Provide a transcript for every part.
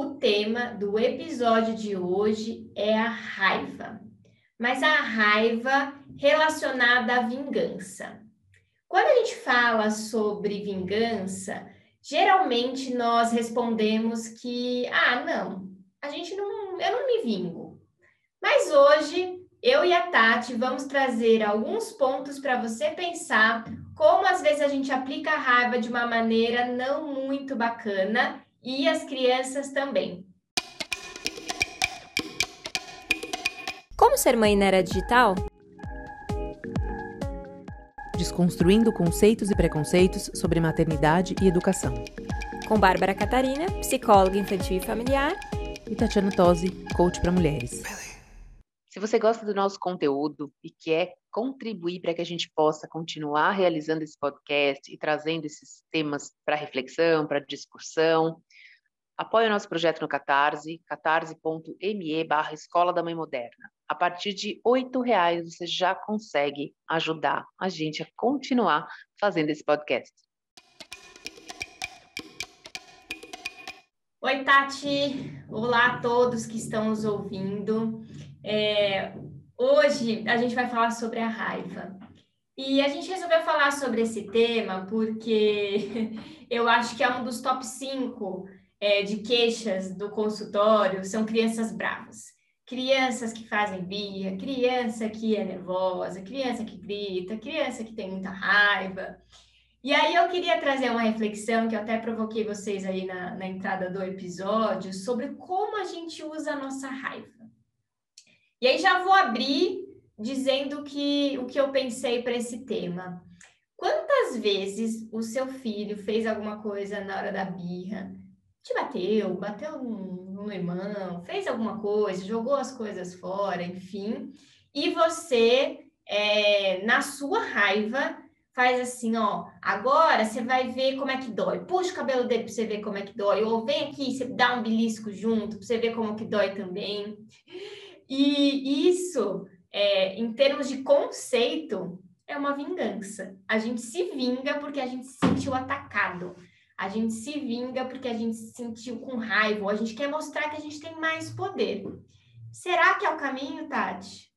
O tema do episódio de hoje é a raiva, mas a raiva relacionada à vingança. Quando a gente fala sobre vingança, geralmente nós respondemos que, ah, não, a gente não, eu não me vingo. Mas hoje, eu e a Tati vamos trazer alguns pontos para você pensar como às vezes a gente aplica a raiva de uma maneira não muito bacana e as crianças também. Como ser mãe na era digital? Desconstruindo conceitos e preconceitos sobre maternidade e educação. Com Bárbara Catarina, psicóloga infantil e familiar. E Tatiana Tosi, coach para mulheres. Se você gosta do nosso conteúdo e quer contribuir para que a gente possa continuar realizando esse podcast e trazendo esses temas para reflexão, para discussão, Apoie o nosso projeto no Catarse, catarse.me barra Escola da Mãe Moderna. A partir de R$ reais você já consegue ajudar a gente a continuar fazendo esse podcast. Oi, Tati! Olá a todos que estão nos ouvindo. É, hoje a gente vai falar sobre a raiva. E a gente resolveu falar sobre esse tema porque eu acho que é um dos top 5 é, de queixas do consultório são crianças bravas. Crianças que fazem birra, criança que é nervosa, criança que grita, criança que tem muita raiva. E aí eu queria trazer uma reflexão que eu até provoquei vocês aí na, na entrada do episódio sobre como a gente usa a nossa raiva. E aí já vou abrir dizendo que o que eu pensei para esse tema. Quantas vezes o seu filho fez alguma coisa na hora da birra, te bateu, bateu no, irmão, fez alguma coisa, jogou as coisas fora, enfim, e você, é, na sua raiva, faz assim, ó, agora você vai ver como é que dói. Puxa o cabelo dele para você ver como é que dói. Ou vem aqui, você dá um belisco junto para você ver como que dói também. E isso, é, em termos de conceito, é uma vingança. A gente se vinga porque a gente se sentiu atacado. A gente se vinga porque a gente se sentiu com raiva, ou a gente quer mostrar que a gente tem mais poder. Será que é o caminho, Tati?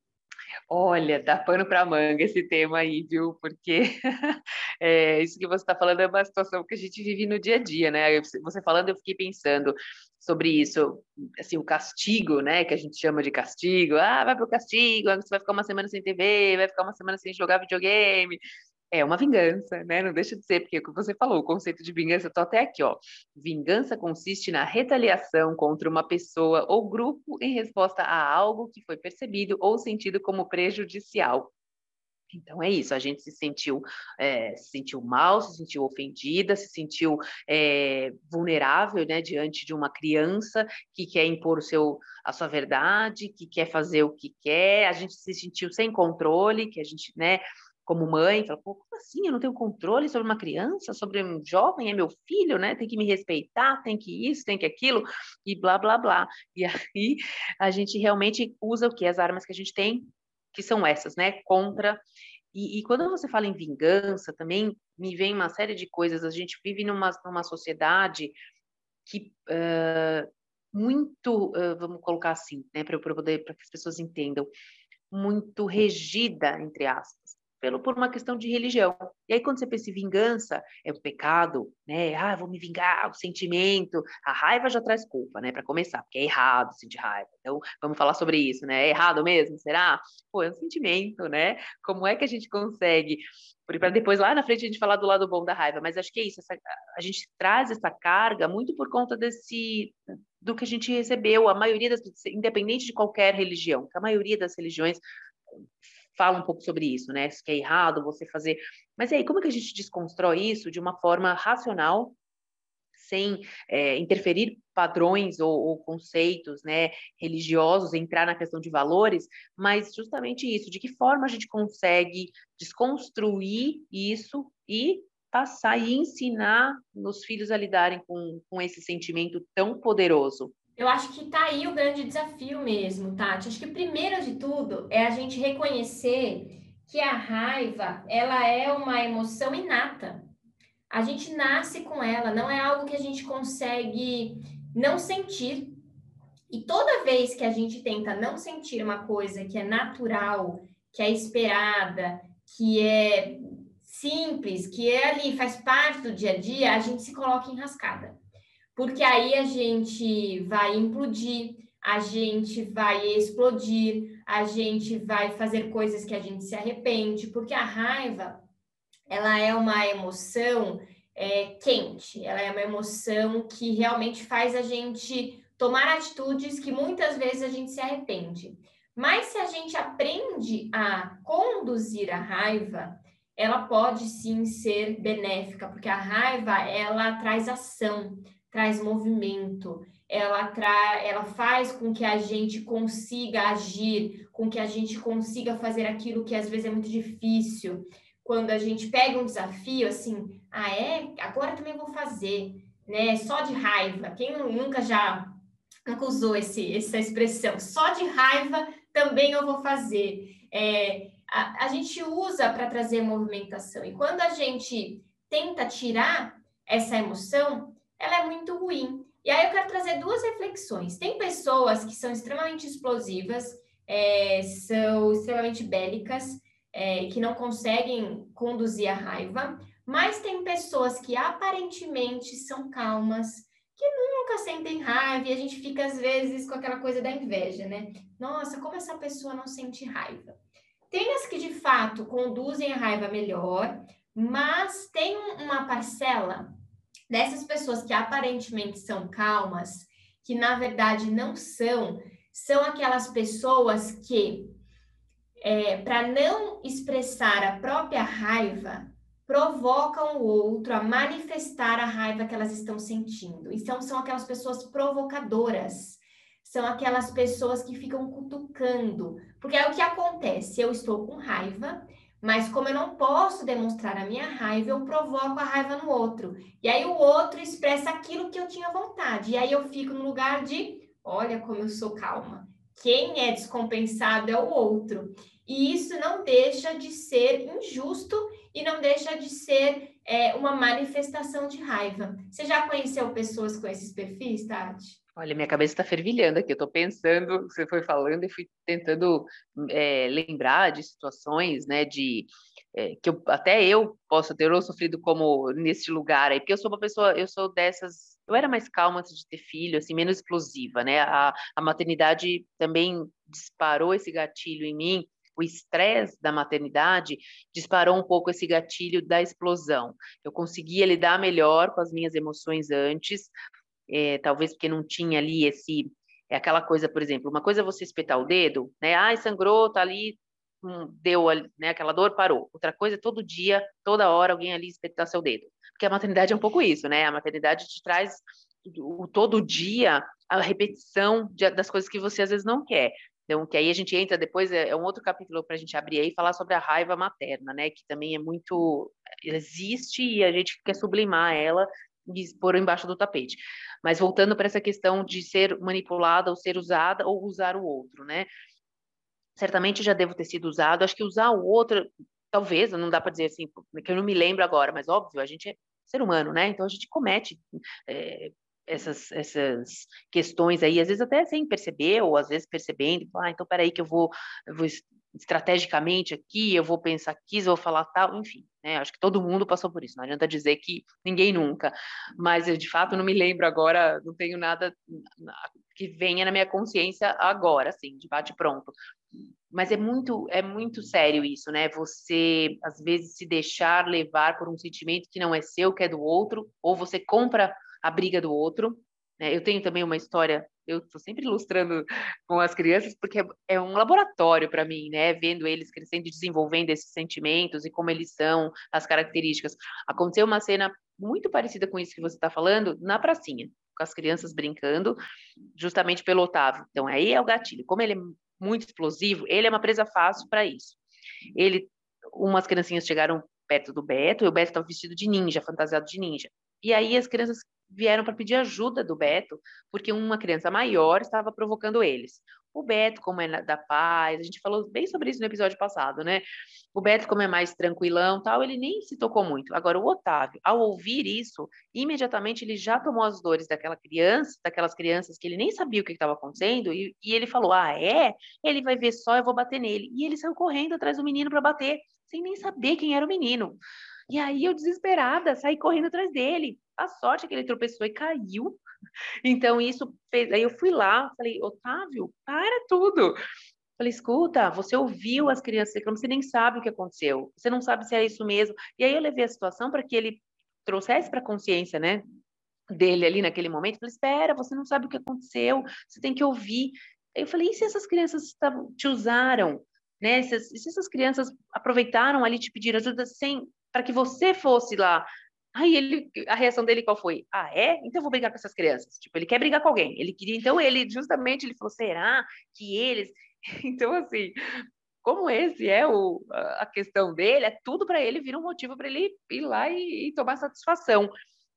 Olha, dá pano para manga esse tema aí, viu? Porque é, isso que você está falando é uma situação que a gente vive no dia a dia, né? Você falando, eu fiquei pensando sobre isso, assim, o castigo, né? Que a gente chama de castigo. Ah, vai pro castigo, você vai ficar uma semana sem TV, vai ficar uma semana sem jogar videogame é uma vingança, né? Não deixa de ser, porque é o que você falou, o conceito de vingança, tô até aqui, ó. Vingança consiste na retaliação contra uma pessoa ou grupo em resposta a algo que foi percebido ou sentido como prejudicial. Então é isso, a gente se sentiu, é, se sentiu mal, se sentiu ofendida, se sentiu é, vulnerável né, diante de uma criança que quer impor o seu, a sua verdade, que quer fazer o que quer, a gente se sentiu sem controle, que a gente né, como mãe, fala, como assim? Eu não tenho controle sobre uma criança, sobre um jovem, é meu filho, né? Tem que me respeitar, tem que isso, tem que aquilo, e blá, blá, blá. E aí a gente realmente usa o que? As armas que a gente tem, que são essas, né? Contra. E, e quando você fala em vingança, também me vem uma série de coisas. A gente vive numa, numa sociedade que. Uh, muito, vamos colocar assim, né, para poder, para que as pessoas entendam, muito regida, entre aspas pelo, por uma questão de religião. E aí, quando você pensa em vingança, é o pecado, né? Ah, vou me vingar, o sentimento. A raiva já traz culpa, né? Para começar, porque é errado sentir raiva. Então, vamos falar sobre isso, né? É errado mesmo? Será? Pô, é um sentimento, né? Como é que a gente consegue para depois lá na frente a gente falar do lado bom da raiva, mas acho que é isso, essa, a gente traz essa carga muito por conta desse do que a gente recebeu, a maioria das independente de qualquer religião, a maioria das religiões fala um pouco sobre isso, né? Se é errado você fazer. Mas e aí, como é que a gente desconstrói isso de uma forma racional, sem é, interferir padrões ou, ou, conceitos né, religiosos, entrar na questão de valores, mas justamente isso, de que forma a gente consegue desconstruir isso e passar e ensinar nos filhos a lidarem com, com esse sentimento tão poderoso. Eu acho que tá aí o grande desafio mesmo, Tati. Acho que primeiro de tudo é a gente reconhecer que a raiva, ela é uma emoção inata. A gente nasce com ela, não é algo que a gente consegue não sentir. E toda vez que a gente tenta não sentir uma coisa que é natural, que é esperada, que é simples, que é ali, faz parte do dia a dia, a gente se coloca em rascada. Porque aí a gente vai implodir, a gente vai explodir, a gente vai fazer coisas que a gente se arrepende, porque a raiva, ela é uma emoção é, quente, ela é uma emoção que realmente faz a gente tomar atitudes que muitas vezes a gente se arrepende. Mas se a gente aprende a conduzir a raiva, ela pode sim ser benéfica, porque a raiva ela traz ação, traz movimento, ela, tra ela faz com que a gente consiga agir, com que a gente consiga fazer aquilo que às vezes é muito difícil. Quando a gente pega um desafio, assim, ah, é? Agora também vou fazer, né? Só de raiva. Quem nunca já nunca usou esse, essa expressão? Só de raiva também eu vou fazer. É, a, a gente usa para trazer movimentação. E quando a gente tenta tirar essa emoção, ela é muito ruim. E aí eu quero trazer duas reflexões. Tem pessoas que são extremamente explosivas, é, são extremamente bélicas, é, que não conseguem conduzir a raiva, mas tem pessoas que aparentemente são calmas, que nunca sentem raiva, e a gente fica às vezes com aquela coisa da inveja, né? Nossa, como essa pessoa não sente raiva? Tem as que de fato conduzem a raiva melhor, mas tem uma parcela dessas pessoas que aparentemente são calmas, que na verdade não são, são aquelas pessoas que, é, para não expressar a própria raiva, provocam o outro a manifestar a raiva que elas estão sentindo. Então, são aquelas pessoas provocadoras, são aquelas pessoas que ficam cutucando. Porque é o que acontece: eu estou com raiva, mas como eu não posso demonstrar a minha raiva, eu provoco a raiva no outro. E aí o outro expressa aquilo que eu tinha vontade. E aí eu fico no lugar de, olha como eu sou calma. Quem é descompensado é o outro. E isso não deixa de ser injusto e não deixa de ser é, uma manifestação de raiva. Você já conheceu pessoas com esses perfis, Tati? Olha, minha cabeça está fervilhando aqui. Eu estou pensando, você foi falando e fui tentando é, lembrar de situações, né, de é, que eu, até eu posso ter ou sofrido como nesse lugar aí, porque eu sou uma pessoa, eu sou dessas, eu era mais calma antes de ter filho, assim, menos explosiva, né? A, a maternidade também disparou esse gatilho em mim. O estresse da maternidade disparou um pouco esse gatilho da explosão. Eu conseguia lidar melhor com as minhas emoções antes, é, talvez porque não tinha ali esse é aquela coisa, por exemplo, uma coisa é você espetar o dedo, né? Ai, sangrou, tá ali, hum, deu né, aquela dor, parou. Outra coisa é todo dia, toda hora, alguém ali espetar seu dedo. Porque a maternidade é um pouco isso, né? A maternidade te traz o, todo dia a repetição de, das coisas que você às vezes não quer. Então, que aí a gente entra depois, é, é um outro capítulo para a gente abrir aí e falar sobre a raiva materna, né? Que também é muito. existe e a gente quer sublimar ela e pôr embaixo do tapete. Mas voltando para essa questão de ser manipulada ou ser usada ou usar o outro, né? Certamente já devo ter sido usado. Acho que usar o outro, talvez, não dá para dizer assim, que eu não me lembro agora, mas óbvio, a gente é ser humano, né? Então a gente comete é, essas, essas questões aí, às vezes até sem perceber, ou às vezes percebendo, ah, então peraí que eu vou, eu vou estrategicamente aqui, eu vou pensar aqui, eu vou falar tal, enfim, né? Acho que todo mundo passou por isso, não adianta dizer que ninguém nunca, mas eu de fato não me lembro agora, não tenho nada que venha na minha consciência agora, assim, de bate pronto. Mas é muito, é muito sério isso, né? Você às vezes se deixar levar por um sentimento que não é seu, que é do outro, ou você compra a briga do outro. Né? Eu tenho também uma história eu estou sempre ilustrando com as crianças, porque é, é um laboratório para mim, né? Vendo eles crescendo e desenvolvendo esses sentimentos e como eles são, as características. Aconteceu uma cena muito parecida com isso que você está falando na pracinha, com as crianças brincando, justamente pelo Otávio. Então, aí é o gatilho. Como ele é muito explosivo, ele é uma presa fácil para isso. Ele, umas criancinhas chegaram perto do Beto, e o Beto estava vestido de ninja, fantasiado de ninja. E aí as crianças vieram para pedir ajuda do Beto, porque uma criança maior estava provocando eles. O Beto, como é da paz, a gente falou bem sobre isso no episódio passado, né? O Beto, como é mais tranquilão, tal, ele nem se tocou muito. Agora, o Otávio, ao ouvir isso, imediatamente ele já tomou as dores daquela criança, daquelas crianças que ele nem sabia o que estava acontecendo, e, e ele falou: Ah, é? Ele vai ver só, eu vou bater nele. E ele saiu correndo atrás do menino para bater, sem nem saber quem era o menino. E aí eu, desesperada, saí correndo atrás dele. A sorte é que ele tropeçou e caiu. Então, isso fez. Aí eu fui lá, falei, Otávio, para tudo. Falei, escuta, você ouviu as crianças você nem sabe o que aconteceu, você não sabe se é isso mesmo. E aí eu levei a situação para que ele trouxesse para a consciência, né, dele ali naquele momento. Falei, espera, você não sabe o que aconteceu, você tem que ouvir. Eu falei, e se essas crianças te usaram, né? Se, se essas crianças aproveitaram ali te pedir ajuda sem para que você fosse lá Aí ele, a reação dele qual foi? Ah, é? Então eu vou brigar com essas crianças. Tipo, ele quer brigar com alguém. Ele queria, então ele, justamente, ele falou, será que eles... Então, assim, como esse é o, a questão dele, é tudo para ele vir um motivo para ele ir lá e, e, tomar satisfação.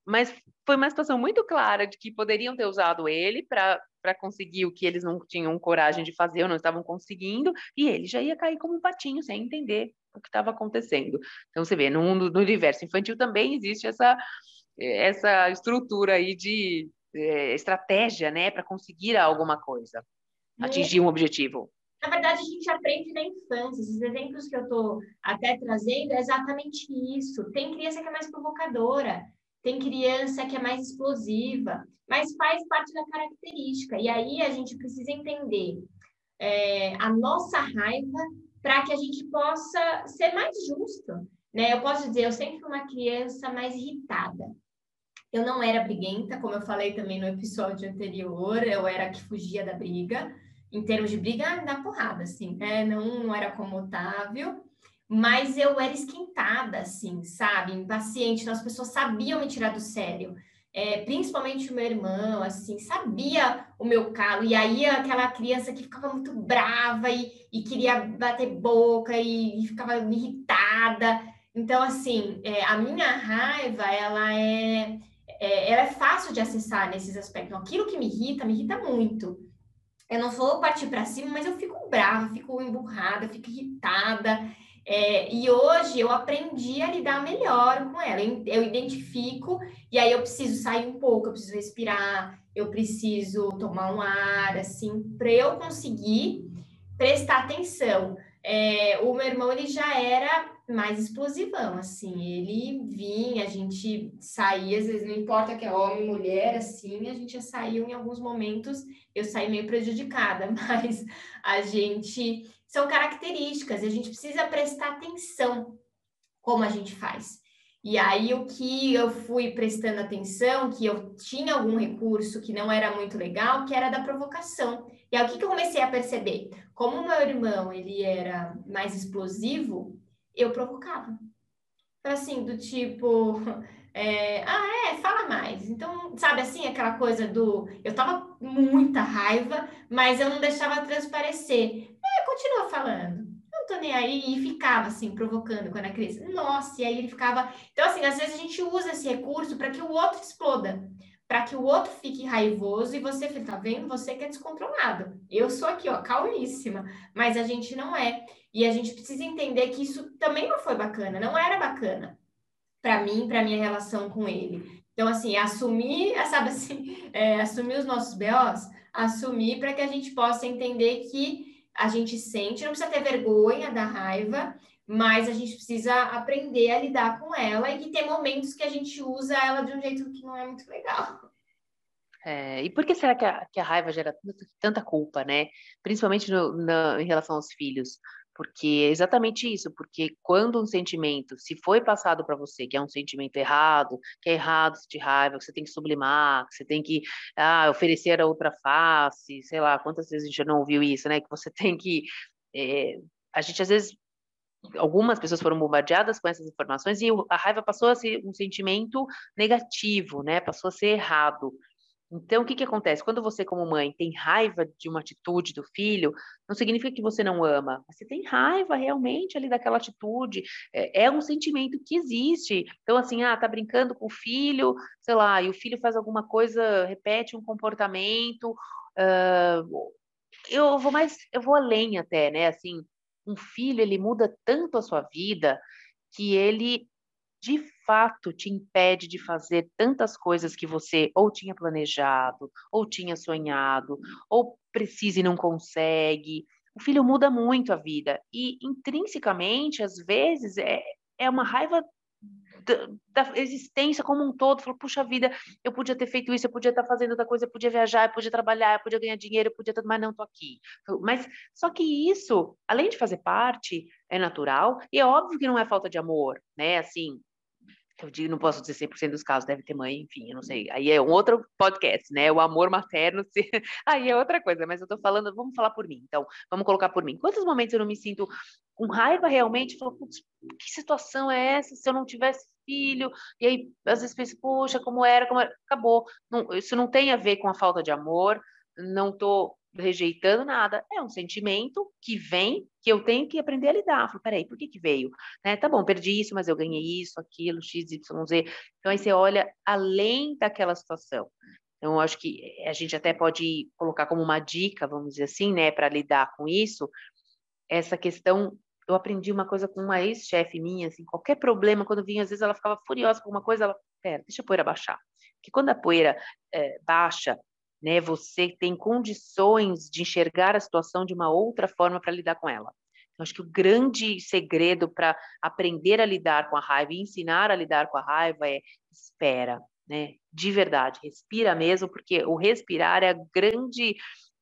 Mas foi uma situação muito clara de que poderiam ter usado ele para conseguir o que eles não tinham coragem de fazer ou não estavam conseguindo, e ele já ia cair como um patinho, sem entender o que estava acontecendo. Então, você vê, no, no universo infantil também existe essa, essa estrutura aí de é, estratégia, né, para conseguir alguma coisa, atingir um objetivo. Na verdade, a gente aprende na infância. Esses exemplos que eu estou até trazendo é exatamente isso. Tem criança que é mais provocadora, tem criança que é mais explosiva, mas faz parte da característica. E aí a gente precisa entender é, a nossa raiva para que a gente possa ser mais justo. Né? Eu posso dizer, eu sempre fui uma criança mais irritada. Eu não era briguenta, como eu falei também no episódio anterior, eu era que fugia da briga. Em termos de briga, dá porrada, assim, né? Não, não era como Otávio, mas eu era esquentada, assim, sabe? Impaciente, então as pessoas sabiam me tirar do sério é, principalmente o meu irmão, assim, sabia o meu calo, e aí aquela criança que ficava muito brava e, e queria bater boca e, e, ficava irritada. Então, assim, é, a minha raiva, ela é, é, ela é fácil de acessar nesses aspectos. Aquilo que me irrita, me irrita muito. Eu não vou partir para cima, mas eu fico brava, fico emburrada, fico irritada. É, e hoje eu aprendi a lidar melhor com ela. Eu identifico, e aí eu preciso sair um pouco, eu preciso respirar, eu preciso tomar um ar, assim, para eu conseguir prestar atenção. É, o meu irmão, ele já era mais explosivão, assim, ele vinha, a gente saía, às vezes não importa que é homem, mulher, assim, a gente já saiu em alguns momentos, eu saí meio prejudicada, mas a gente são características e a gente precisa prestar atenção como a gente faz. E aí o que eu fui prestando atenção, que eu tinha algum recurso que não era muito legal, que era da provocação. E aí o que, que eu comecei a perceber? Como o meu irmão, ele era mais explosivo, eu provocava. Assim, do tipo, é, ah, é, fala mais. Então, sabe assim, aquela coisa do. Eu tava muita raiva, mas eu não deixava transparecer continua falando. Não tô nem aí. E ficava assim, provocando quando a criança. Nossa, e aí ele ficava. Então, assim, às vezes a gente usa esse recurso para que o outro exploda. Para que o outro fique raivoso e você fica, tá vendo? Você que é descontrolado. Eu sou aqui, ó, calmíssima. Mas a gente não é. E a gente precisa entender que isso também não foi bacana, não era bacana para mim, para minha relação com ele. Então, assim, assumir, sabe assim, é, assumir os nossos BOs, assumir para que a gente possa entender que a gente sente, não precisa ter vergonha da raiva, mas a gente precisa aprender a lidar com ela e que tem momentos que a gente usa ela de um jeito que não é muito legal. É, e por que será que a, que a raiva gera tanta, culpa, né? Principalmente no, na, em relação aos filhos. Porque é exatamente isso, porque quando um sentimento, se foi passado para você, que é um sentimento errado, que é errado sentir raiva, que você tem que sublimar, que você tem que ah, oferecer a outra face, sei lá, quantas vezes a gente já não ouviu isso, né? Que você tem que. É, a gente às vezes. Algumas pessoas foram bombardeadas com essas informações e a raiva passou a ser um sentimento negativo, né? Passou a ser errado. Então, o que, que acontece? Quando você, como mãe, tem raiva de uma atitude do filho, não significa que você não ama. Você tem raiva realmente ali daquela atitude. É, é, um sentimento que existe. Então, assim, ah, tá brincando com o filho, sei lá, e o filho faz alguma coisa, repete um comportamento. Uh, eu vou mais, eu vou além até, né? Assim, um filho, ele muda tanto a sua vida que ele de fato te impede de fazer tantas coisas que você ou tinha planejado, ou tinha sonhado, ou precisa e não consegue. O filho muda muito a vida e intrinsecamente, às vezes, é, é uma raiva da, da, existência como um todo. Puxa vida, eu podia ter feito isso, eu podia estar fazendo outra coisa, eu podia viajar, eu podia trabalhar, eu podia ganhar dinheiro, eu podia tudo, mas não estou aqui. Mas só que isso, além de fazer parte, é natural e é óbvio que não é falta de amor, né? Assim, eu digo, não posso dizer 100% dos casos, deve ter mãe, enfim, eu não sei. Aí é um outro podcast, né? O amor materno, se... aí é outra coisa, mas eu tô falando, vamos falar por mim. Então, vamos colocar por mim. Quantos momentos eu não me sinto com raiva realmente? Falo, putz, que situação é essa se eu não tivesse filho? E aí, às vezes penso, poxa, como era, como era. Acabou. Não, isso não tem a ver com a falta de amor, não tô rejeitando nada, é um sentimento que vem, que eu tenho que aprender a lidar. Falo, peraí, por que que veio? Né? Tá bom, perdi isso, mas eu ganhei isso, aquilo, x, y, z. Então, aí você olha além daquela situação. Então, acho que a gente até pode colocar como uma dica, vamos dizer assim, né, para lidar com isso, essa questão. Eu aprendi uma coisa com uma ex-chefe minha, assim, qualquer problema, quando vinha, às vezes ela ficava furiosa com uma coisa, ela, pera, deixa a poeira baixar. Porque quando a poeira é, baixa, né? Você tem condições de enxergar a situação de uma outra forma para lidar com ela. Eu acho que o grande segredo para aprender a lidar com a raiva e ensinar a lidar com a raiva é espera, né? De verdade, respira mesmo, porque o respirar é a grande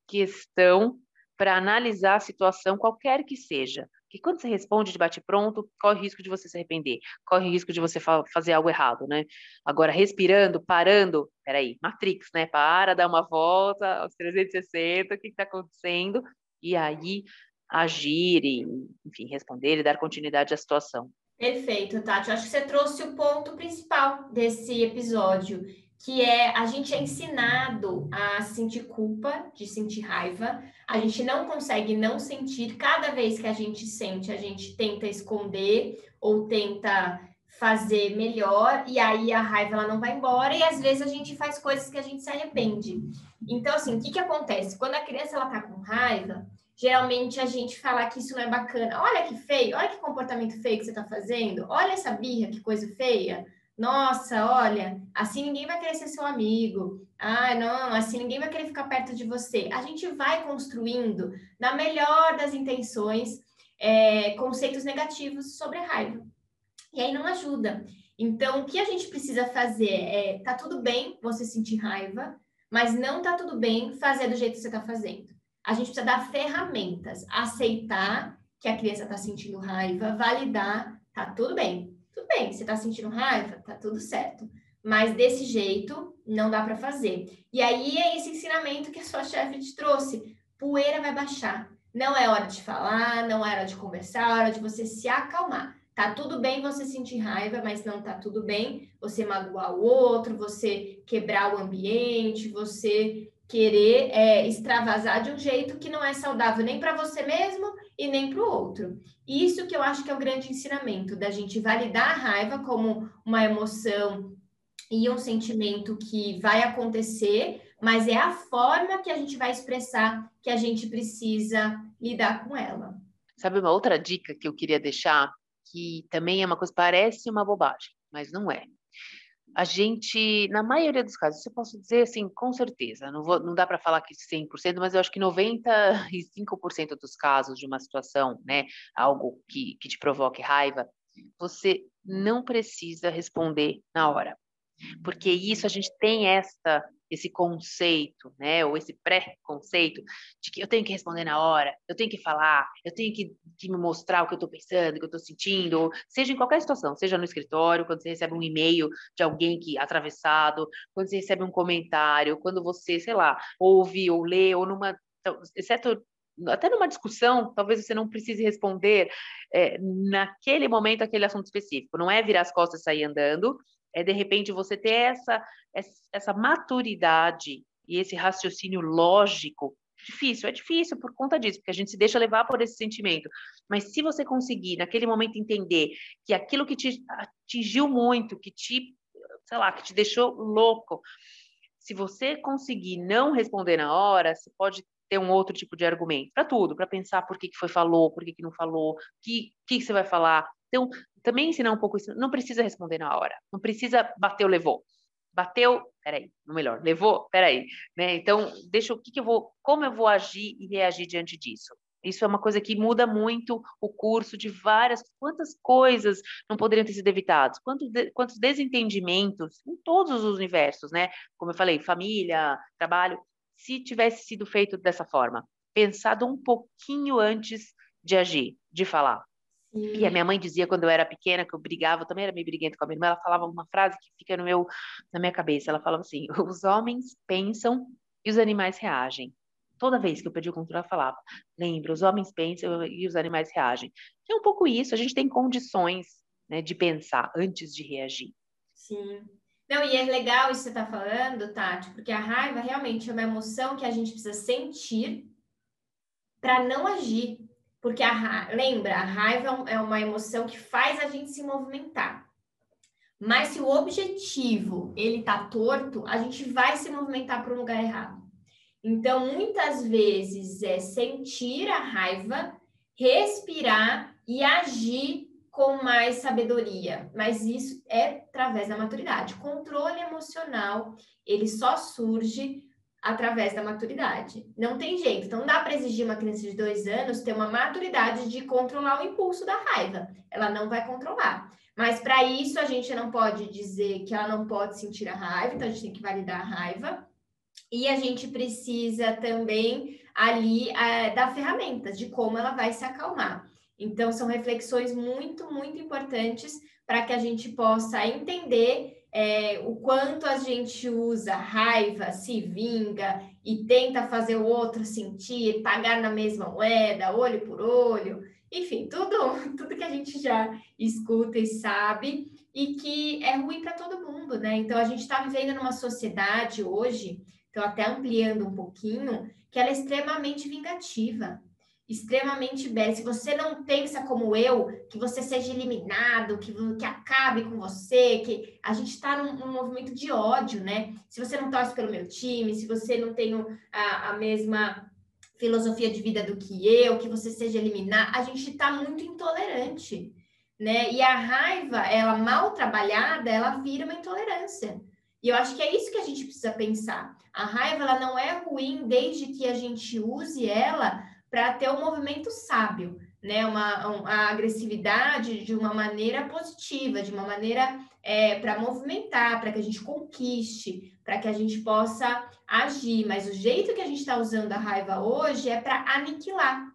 questão para analisar a situação, qualquer que seja. Porque quando você responde de bate-pronto, corre risco de você se arrepender, corre risco de você fa fazer algo errado, né? Agora, respirando, parando, peraí, Matrix, né? Para, dá uma volta aos 360, o que está acontecendo? E aí agir e, enfim, responder e dar continuidade à situação. Perfeito, Tati. Eu acho que você trouxe o ponto principal desse episódio, que é a gente é ensinado a sentir culpa, de sentir raiva. A gente não consegue não sentir. Cada vez que a gente sente, a gente tenta esconder ou tenta fazer melhor e aí a raiva ela não vai embora e às vezes a gente faz coisas que a gente se arrepende. Então assim, o que que acontece? Quando a criança ela tá com raiva, geralmente a gente fala que isso não é bacana. Olha que feio, olha que comportamento feio que você tá fazendo. Olha essa birra, que coisa feia. Nossa, olha, assim ninguém vai querer ser seu amigo. Ah, não, assim ninguém vai querer ficar perto de você. A gente vai construindo, na melhor das intenções, é, conceitos negativos sobre a raiva. E aí não ajuda. Então, o que a gente precisa fazer é: tá tudo bem você sentir raiva, mas não tá tudo bem fazer do jeito que você está fazendo. A gente precisa dar ferramentas, aceitar que a criança está sentindo raiva, validar, tá tudo bem, tudo bem, você está sentindo raiva, tá tudo certo. Mas desse jeito não dá para fazer. E aí é esse ensinamento que a sua chefe te trouxe. Poeira vai baixar. Não é hora de falar, não é hora de conversar, é hora de você se acalmar. Tá tudo bem você sentir raiva, mas não tá tudo bem você magoar o outro, você quebrar o ambiente, você querer é, extravasar de um jeito que não é saudável nem para você mesmo e nem para o outro. Isso que eu acho que é o grande ensinamento, da gente validar a raiva como uma emoção e um sentimento que vai acontecer, mas é a forma que a gente vai expressar que a gente precisa lidar com ela. Sabe uma outra dica que eu queria deixar, que também é uma coisa, parece uma bobagem, mas não é a gente, na maioria dos casos, eu posso dizer assim, com certeza, não, vou, não dá para falar que 100%, mas eu acho que 95% dos casos de uma situação, né, algo que, que te provoque raiva, você não precisa responder na hora. Porque isso a gente tem esta esse conceito, né, ou esse pré-conceito de que eu tenho que responder na hora, eu tenho que falar, eu tenho que, que me mostrar o que eu estou pensando, o que eu estou sentindo, seja em qualquer situação, seja no escritório, quando você recebe um e-mail de alguém que atravessado, quando você recebe um comentário, quando você, sei lá, ouve ou lê, ou numa, então, exceto até numa discussão, talvez você não precise responder é, naquele momento aquele assunto específico. Não é virar as costas e sair andando, é de repente você ter essa, essa maturidade e esse raciocínio lógico. Difícil, é difícil por conta disso, porque a gente se deixa levar por esse sentimento. Mas se você conseguir, naquele momento, entender que aquilo que te atingiu muito, que te, sei lá, que te deixou louco, se você conseguir não responder na hora, você pode ter um outro tipo de argumento para tudo, para pensar por que, que foi falou, por que, que não falou, que que, você vai falar. Então, também ensinar um pouco isso. Não precisa responder na hora, não precisa bater ou levou. Bateu, peraí, no melhor, levou, peraí, né? Então, deixa o que, que eu vou, como eu vou agir e reagir diante disso. Isso é uma coisa que muda muito o curso de várias. Quantas coisas não poderiam ter sido evitadas? Quantos, de, quantos desentendimentos em todos os universos, né? Como eu falei, família, trabalho. Se tivesse sido feito dessa forma, pensado um pouquinho antes de agir, de falar. Sim. E a minha mãe dizia quando eu era pequena, que eu brigava, eu também era meio briguenta com a minha irmã, ela falava uma frase que fica no meu, na minha cabeça. Ela falava assim: os homens pensam e os animais reagem. Toda vez que eu perdi o controle, ela falava: lembra, os homens pensam e os animais reagem. E é um pouco isso, a gente tem condições né, de pensar antes de reagir. Sim. Não, e é legal isso que você está falando, Tati, porque a raiva realmente é uma emoção que a gente precisa sentir para não agir. Porque a ra... lembra, a raiva é uma emoção que faz a gente se movimentar. Mas se o objetivo ele tá torto, a gente vai se movimentar para um lugar errado. Então, muitas vezes é sentir a raiva, respirar e agir com mais sabedoria. Mas isso é através da maturidade. Controle emocional, ele só surge através da maturidade. Não tem jeito. Então, não dá para exigir uma criança de dois anos ter uma maturidade de controlar o impulso da raiva. Ela não vai controlar. Mas para isso, a gente não pode dizer que ela não pode sentir a raiva, então a gente tem que validar a raiva e a gente precisa também ali é, dar ferramentas de como ela vai se acalmar. Então, são reflexões muito, muito importantes para que a gente possa entender é, o quanto a gente usa raiva, se vinga e tenta fazer o outro sentir, pagar na mesma moeda, olho por olho, enfim, tudo, tudo que a gente já escuta e sabe e que é ruim para todo mundo, né? Então, a gente está vivendo numa sociedade hoje então até ampliando um pouquinho, que ela é extremamente vingativa, extremamente bela. Se você não pensa como eu, que você seja eliminado, que, que acabe com você, que a gente está num, num, movimento de ódio, né? Se você não torce pelo meu time, se você não tem a, a mesma filosofia de vida do que eu, que você seja eliminado, a gente está muito intolerante, né? E a raiva, ela mal trabalhada, ela vira uma intolerância. E eu acho que é isso que a gente precisa pensar. A raiva ela não é ruim desde que a gente use ela para ter um movimento sábio, né? Uma, uma a agressividade de uma maneira positiva, de uma maneira é, para movimentar, para que a gente conquiste, para que a gente possa agir. Mas o jeito que a gente está usando a raiva hoje é para aniquilar.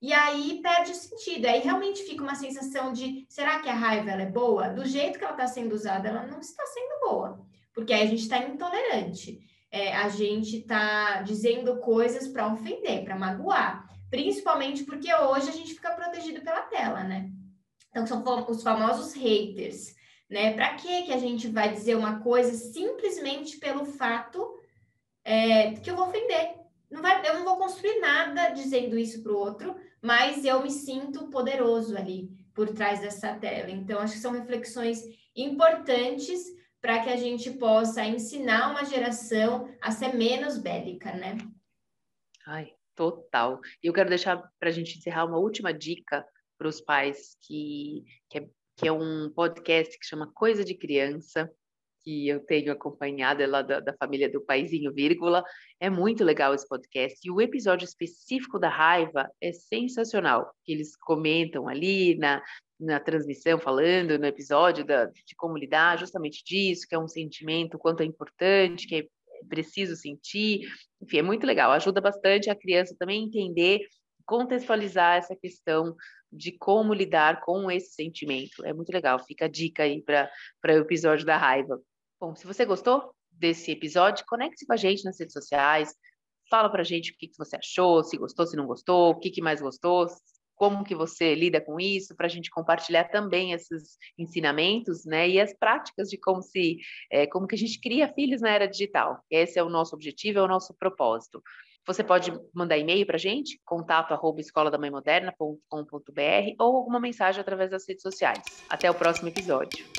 E aí perde o sentido. Aí realmente fica uma sensação de será que a raiva é boa? Do jeito que ela está sendo usada, ela não está sendo boa porque aí a gente está intolerante. É, a gente está dizendo coisas para ofender, para magoar. Principalmente porque hoje a gente fica protegido pela tela, né? Então, são os famosos haters, né? Para que que a gente vai dizer uma coisa simplesmente pelo fato é, que eu vou ofender? Não vai, eu não vou construir nada dizendo isso para o outro, mas eu me sinto poderoso ali por trás dessa tela. Então, acho que são reflexões importantes para que a gente possa ensinar uma geração a ser menos bélica, né? Ai, total. E eu quero deixar para a gente encerrar uma última dica para os pais, que, que é, que, é, um podcast que chama Coisa de Criança, que eu tenho acompanhado, é lá da, da família do Paizinho Vírgula. É muito legal esse podcast. E o episódio específico da raiva é sensacional. Eles comentam ali na, na transmissão, falando no episódio da, de como lidar justamente disso, que é um sentimento, quanto é importante, que é preciso sentir. Enfim, é muito legal, ajuda bastante a criança também entender, contextualizar essa questão de como lidar com esse sentimento. É muito legal, fica a dica aí para o episódio da raiva. Bom, se você gostou desse episódio, conecte-se com a gente nas redes sociais, fala para a gente o que, que você achou, se gostou, se não gostou, o que, que mais gostou, como que você lida com isso, para a gente compartilhar também esses ensinamentos, né, e as práticas de como se, é, como que a gente cria filhos na era digital. Esse é o nosso objetivo, é o nosso propósito. Você pode mandar e-mail para a gente, contato arroba ou alguma mensagem através das redes sociais. Até o próximo episódio.